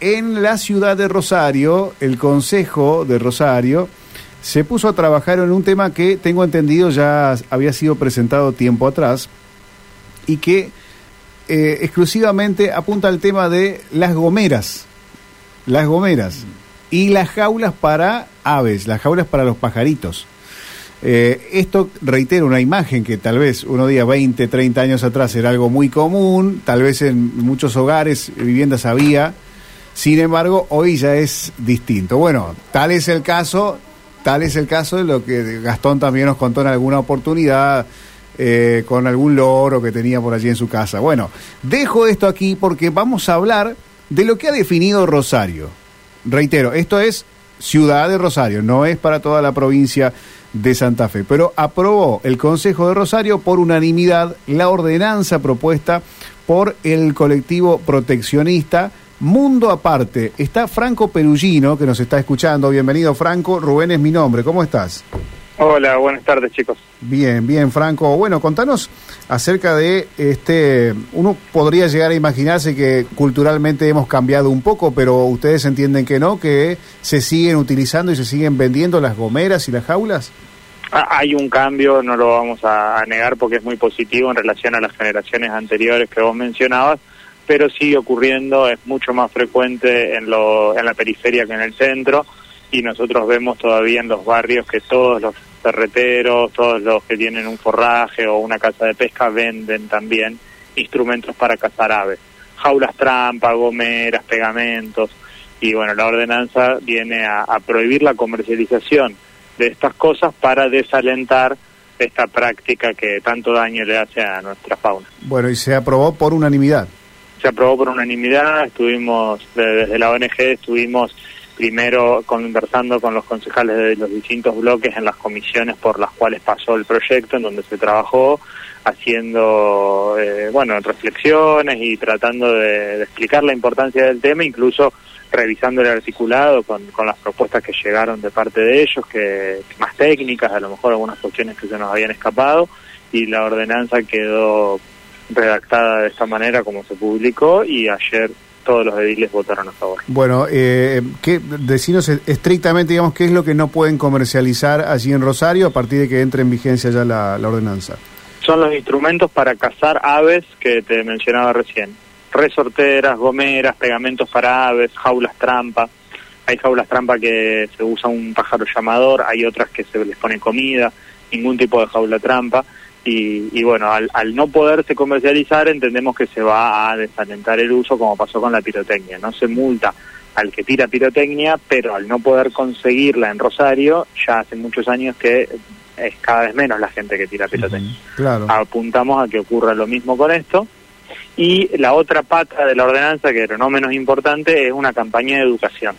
en la ciudad de Rosario, el Consejo de Rosario se puso a trabajar en un tema que tengo entendido ya había sido presentado tiempo atrás y que eh, exclusivamente apunta al tema de las gomeras, las gomeras y las jaulas para aves, las jaulas para los pajaritos. Eh, esto reitera una imagen que tal vez uno día 20, 30 años atrás era algo muy común, tal vez en muchos hogares, viviendas había, sin embargo hoy ya es distinto. Bueno, tal es el caso Tal es el caso de lo que Gastón también nos contó en alguna oportunidad eh, con algún loro que tenía por allí en su casa. Bueno, dejo esto aquí porque vamos a hablar de lo que ha definido Rosario. Reitero, esto es ciudad de Rosario, no es para toda la provincia de Santa Fe, pero aprobó el Consejo de Rosario por unanimidad la ordenanza propuesta por el colectivo proteccionista Mundo Aparte. Está Franco Perugino, que nos está escuchando. Bienvenido, Franco. Rubén es mi nombre. ¿Cómo estás? Hola, buenas tardes, chicos. Bien, bien, Franco. Bueno, contanos acerca de este. Uno podría llegar a imaginarse que culturalmente hemos cambiado un poco, pero ustedes entienden que no, que se siguen utilizando y se siguen vendiendo las gomeras y las jaulas. Ah, hay un cambio, no lo vamos a negar porque es muy positivo en relación a las generaciones anteriores que vos mencionabas pero sigue ocurriendo, es mucho más frecuente en, lo, en la periferia que en el centro y nosotros vemos todavía en los barrios que todos los ferreteros, todos los que tienen un forraje o una casa de pesca venden también instrumentos para cazar aves, jaulas trampa, gomeras, pegamentos y bueno, la ordenanza viene a, a prohibir la comercialización de estas cosas para desalentar esta práctica que tanto daño le hace a nuestra fauna. Bueno, y se aprobó por unanimidad se aprobó por unanimidad, estuvimos, desde la ONG estuvimos primero conversando con los concejales de los distintos bloques en las comisiones por las cuales pasó el proyecto, en donde se trabajó, haciendo, eh, bueno, reflexiones y tratando de, explicar la importancia del tema, incluso revisando el articulado con, con las propuestas que llegaron de parte de ellos, que más técnicas, a lo mejor algunas cuestiones que se nos habían escapado, y la ordenanza quedó redactada de esta manera como se publicó y ayer todos los ediles votaron a favor. Bueno, eh, ¿qué, decinos estrictamente, digamos, qué es lo que no pueden comercializar allí en Rosario a partir de que entre en vigencia ya la, ordenanza. Son los instrumentos para cazar aves que te mencionaba recién. Resorteras, gomeras, pegamentos para aves, jaulas trampa. Hay jaulas trampa que se usa un pájaro llamador, hay otras que se les pone comida, ningún tipo de jaula trampa y, bueno, al, no poderse comercializar entendemos que se va a desalentar el uso como pasó con la pirotecnia. No se multa al que tira pirotecnia, pero al no poder conseguirla en Rosario, ya hace muchos años que es cada vez menos la gente que tira pirotecnia. claro. Apuntamos a que ocurra lo mismo con esto. Y la otra pata de la ordenanza, que no menos importante, es una campaña de educación,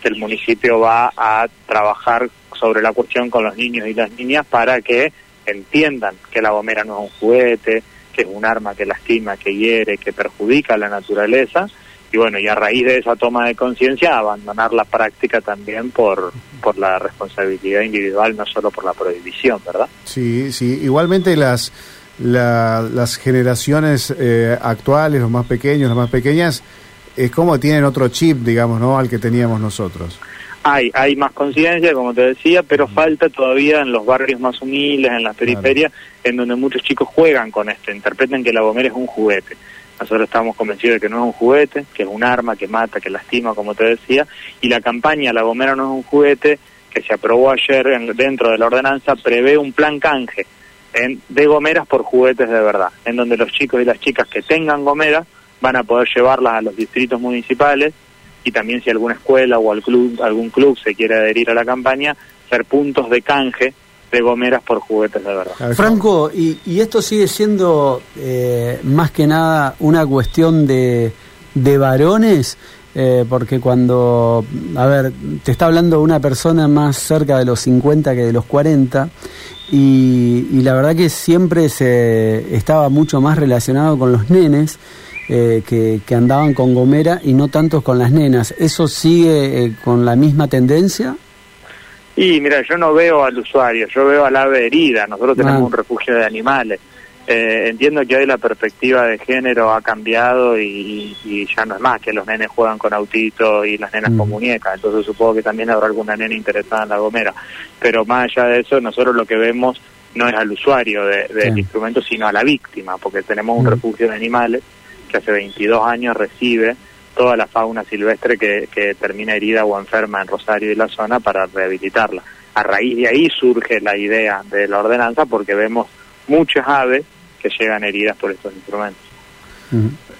que el municipio va a trabajar sobre la cuestión con los niños y las niñas para que entiendan que la gomera no es un juguete, que es un arma que lastima, que hiere, que perjudica a la naturaleza y bueno, y a raíz de esa toma de conciencia abandonar la práctica también por, por la responsabilidad individual, no solo por la prohibición, ¿verdad? Sí, sí, igualmente las, las generaciones eh, actuales, los más pequeños, las más pequeñas, es como tienen otro chip, digamos, ¿no? Al que teníamos nosotros. Hay, hay más conciencia, como te decía, pero falta todavía en los barrios más humildes, en las periferias, en donde muchos chicos juegan con esto, interpretan que la gomera es un juguete. Nosotros estamos convencidos de que no es un juguete, que es un arma que mata, que lastima, como te decía, y la campaña La Gomera no es un juguete, que se aprobó ayer dentro de la ordenanza, prevé un plan canje en, de gomeras por juguetes de verdad, en donde los chicos y las chicas que tengan gomeras van a poder llevarlas a los distritos municipales y también si alguna escuela o algún club se quiere adherir a la campaña, ser puntos de canje de gomeras por juguetes de verdad. Franco, y, esto sigue siendo eh, más que nada una cuestión de, de varones, eh, porque cuando, a ver, te está hablando una persona más cerca de los 50 que de los 40, y, y la verdad que siempre se estaba mucho más relacionado con los nenes, eh, que, andaban con gomera y no tantos con las nenas. ¿Eso sigue eh, con la misma tendencia? Y mira, yo no veo al usuario, yo veo al ave herida. Nosotros tenemos ah. un refugio de animales Eh, entiendo que hoy la perspectiva de género ha cambiado y, ya no es más que los nenes juegan con autitos y las nenas con muñecas, entonces supongo que también habrá alguna nena interesada en la gomera. Pero más allá de eso, nosotros lo que vemos no es al usuario del instrumento, sino a la víctima, porque tenemos un refugio de animales que hace 22 años recibe toda la fauna silvestre que, termina herida o enferma en Rosario y la zona para rehabilitarla. A raíz de ahí surge la idea de la ordenanza porque vemos muchas aves que llegan heridas por estos instrumentos.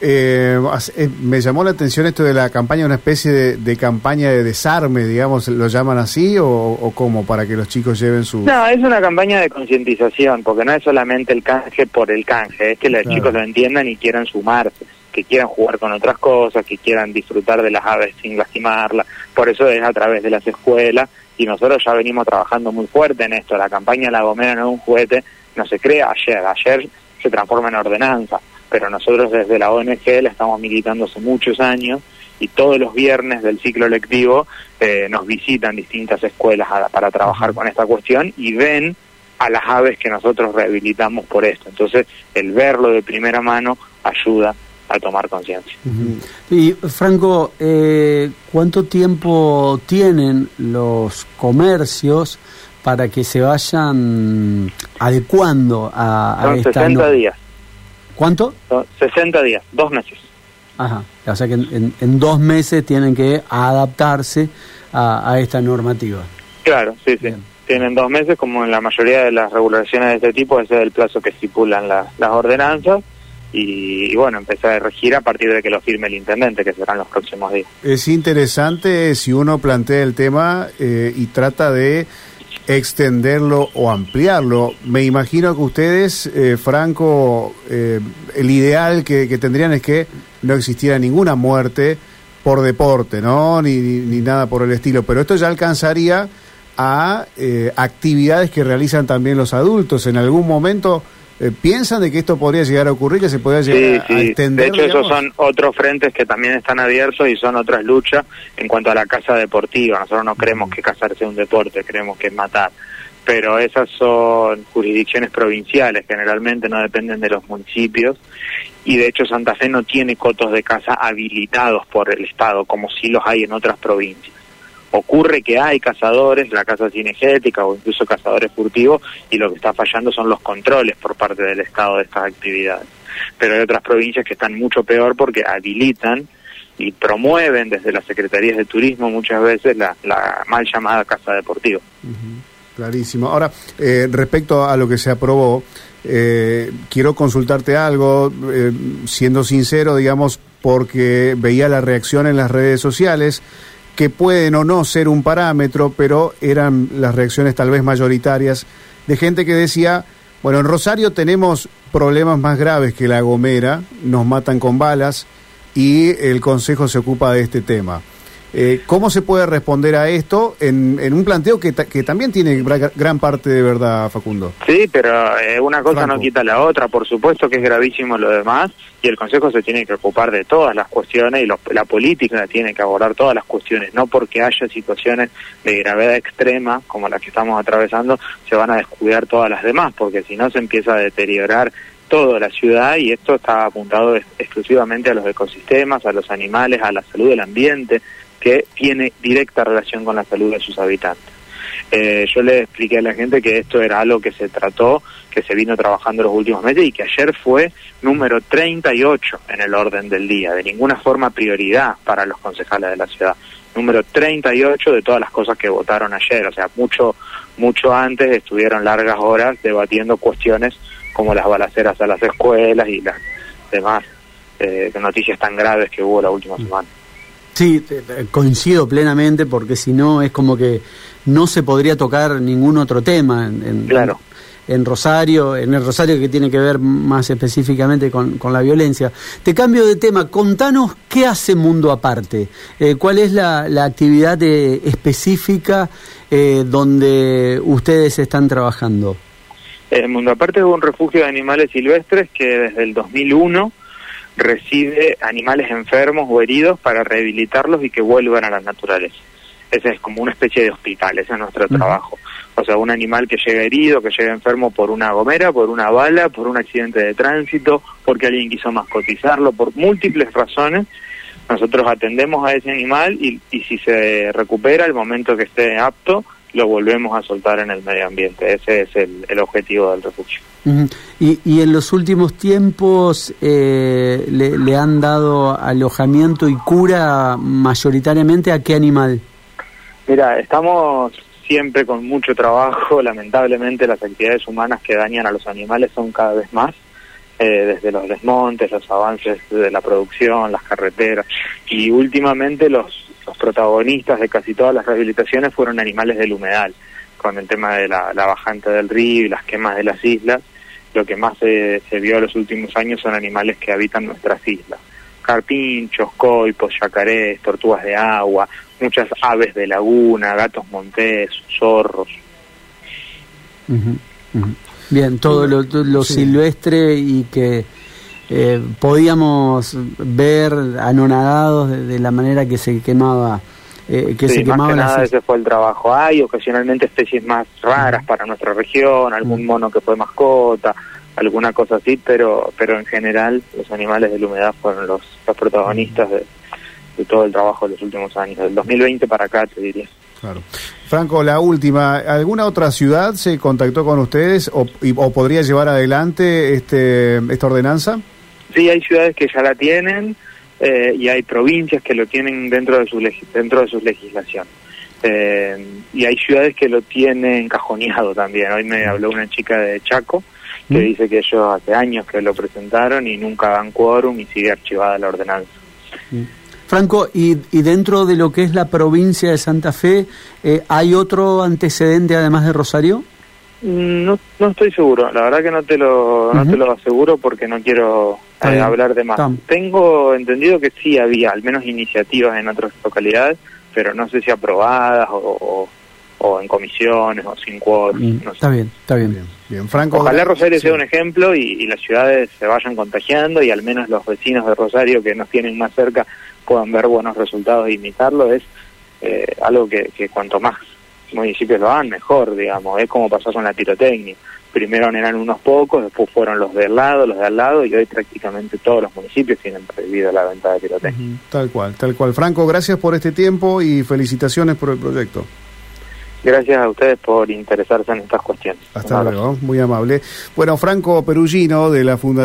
Eh, eh, me llamó la atención esto de la campaña, una especie de, campaña de desarme, digamos, ¿lo llaman así o, o cómo para que los chicos lleven su...? No, es una campaña de concientización, porque no es solamente el canje por el canje, es que los chicos lo entiendan y quieran sumarse, que quieran jugar con otras cosas, que quieran disfrutar de las aves sin lastimarlas, por eso es a través de las escuelas y nosotros ya venimos trabajando muy fuerte en esto, la campaña La Gomera no es un juguete, no se crea ayer, ayer se transforma en ordenanza pero nosotros desde la ONG la estamos militando hace muchos años y todos los viernes del ciclo lectivo eh, nos visitan distintas escuelas para trabajar con esta cuestión y ven a las aves que nosotros rehabilitamos por esto. Entonces, el verlo de primera mano ayuda a tomar conciencia. Y Franco, eh, ¿cuánto tiempo tienen los comercios para que se vayan adecuando a, a esta 60 días. ¿Cuánto? 60 días, dos meses. Ajá, o sea que en, dos meses tienen que adaptarse a, esta normativa. Claro, sí, sí. Tienen dos meses, como en la mayoría de las regulaciones de este tipo, ese es el plazo que estipulan las ordenanzas. Y, bueno, empezar a regir a partir de que lo firme el intendente, que serán los próximos días. Es interesante si uno plantea el tema eh, y trata de extenderlo o ampliarlo. Me imagino que ustedes, eh, Franco, eh, el ideal que, tendrían es que no existiera ninguna muerte por deporte, ¿no? Ni, ni, nada por el estilo. Pero esto ya alcanzaría a eh, actividades que realizan también los adultos. En algún momento eh, ¿Piensan de que esto podría llegar a ocurrir, que se podría llegar a, extender? De hecho, esos son otros frentes que también están abiertos y son otras luchas en cuanto a la casa deportiva. Nosotros no creemos que casarse es un deporte, creemos que es matar. Pero esas son jurisdicciones provinciales, generalmente no dependen de los municipios. Y de hecho, Santa Fe no tiene cotos de casa habilitados por el Estado, como sí los hay en otras provincias ocurre que hay cazadores, la caza cinegética o incluso cazadores furtivos, y lo que está fallando son los controles por parte del Estado de estas actividades. Pero hay otras provincias que están mucho peor porque habilitan y promueven desde las secretarías de turismo muchas veces la, mal llamada caza deportiva. Clarísimo. Ahora, eh, respecto a lo que se aprobó, eh, quiero consultarte algo, eh, siendo sincero, digamos, porque veía la reacción en las redes sociales que pueden o no ser un parámetro, pero eran las reacciones tal vez mayoritarias de gente que decía, bueno, en Rosario tenemos problemas más graves que la Gomera, nos matan con balas y el Consejo se ocupa de este tema. Eh, ¿Cómo se puede responder a esto en, un planteo que, que, también tiene gran parte de verdad, Facundo? Sí, pero eh, una cosa no quita la otra. Por supuesto que es gravísimo lo demás y el Consejo se tiene que ocupar de todas las cuestiones y la política tiene que abordar todas las cuestiones. No porque haya situaciones de gravedad extrema como las que estamos atravesando, se van a descuidar todas las demás, porque si no se empieza a deteriorar toda la ciudad y esto está apuntado exclusivamente a los ecosistemas, a los animales, a la salud del ambiente que tiene directa relación con la salud de sus habitantes. Eh, yo le expliqué a la gente que esto era algo que se trató, que se vino trabajando los últimos meses y que ayer fue número 38 en el orden del día, de ninguna forma prioridad para los concejales de la ciudad. Número 38 de todas las cosas que votaron ayer, o sea, mucho mucho antes estuvieron largas horas debatiendo cuestiones como las balaceras a las escuelas y las demás eh, noticias tan graves que hubo la última semana. Sí, coincido plenamente porque si no es como que no se podría tocar ningún otro tema en, claro. en, Rosario, en el Rosario que tiene que ver más específicamente con, la violencia. Te cambio de tema, contanos qué hace Mundo Aparte, eh, cuál es la, actividad eh, específica eh, donde ustedes están trabajando. El Mundo Aparte es un refugio de animales silvestres que desde el 2001 recibe animales enfermos o heridos para rehabilitarlos y que vuelvan a la naturaleza. Ese es como una especie de hospital, ese es nuestro trabajo. O sea, un animal que llega herido, que llega enfermo por una gomera, por una bala, por un accidente de tránsito, porque alguien quiso mascotizarlo, por múltiples razones, nosotros atendemos a ese animal y, y si se recupera al momento que esté apto, lo volvemos a soltar en el medio ambiente. Ese es el, objetivo del refugio. y, y, en los últimos tiempos eh, le, le, han dado alojamiento y cura mayoritariamente a qué animal? Mira, estamos siempre con mucho trabajo. Lamentablemente las actividades humanas que dañan a los animales son cada vez más. Eh, desde los desmontes, los avances de la producción, las carreteras y últimamente los los protagonistas de casi todas las rehabilitaciones fueron animales del humedal, con el tema de la, bajante del río y las quemas de las islas. Lo que más se, vio en los últimos años son animales que habitan nuestras islas. Carpinchos, coipos, yacarés, tortugas de agua, muchas aves de laguna, gatos montés, zorros. Bien, todo lo, silvestre y que eh, podíamos ver anonadados de, la manera que se quemaba eh, que se quemaba más nada ese fue el trabajo hay ocasionalmente especies más raras para nuestra región algún mono que fue mascota alguna cosa así pero pero en general los animales de la humedad fueron los, los protagonistas de, todo el trabajo de los últimos años del 2020 para acá te diría Claro. Franco, la última, ¿alguna otra ciudad se contactó con ustedes o, o podría llevar adelante este, esta ordenanza? Sí, hay ciudades que ya la tienen eh, y hay provincias que lo tienen dentro de su dentro de sus legislación. Eh, y hay ciudades que lo tienen cajoneado también. Hoy me habló una chica de Chaco que ¿Mm? dice que ellos hace años que lo presentaron y nunca dan quórum y sigue archivada la ordenanza. ¿Mm? Franco, y, y, dentro de lo que es la provincia de Santa Fe, eh, ¿hay otro antecedente además de Rosario? Mm, no, no estoy seguro, la verdad que no te lo, no te lo aseguro porque no quiero eh, hablar de más. Tengo entendido que sí había al menos iniciativas en otras localidades, pero no sé si aprobadas o, o, en comisiones o sin quórum. Mm, está bien, está bien. bien. Franco, Ojalá Rosario sea un ejemplo y, las ciudades se vayan contagiando y al menos los vecinos de Rosario que nos tienen más cerca puedan ver buenos resultados e imitarlo. Es eh, algo que, que cuanto más municipios lo hagan, mejor, digamos. Es como pasó con la pirotecnia. Primero eran unos pocos, después fueron los del lado, los de al lado, y hoy prácticamente todos los municipios tienen prohibido la venta de pirotecnia. Tal cual, tal cual. Franco, gracias por este tiempo y felicitaciones por el proyecto. Gracias a ustedes por interesarse en estas cuestiones. Hasta luego, muy amable. Bueno, Franco Perugino de la Fundación.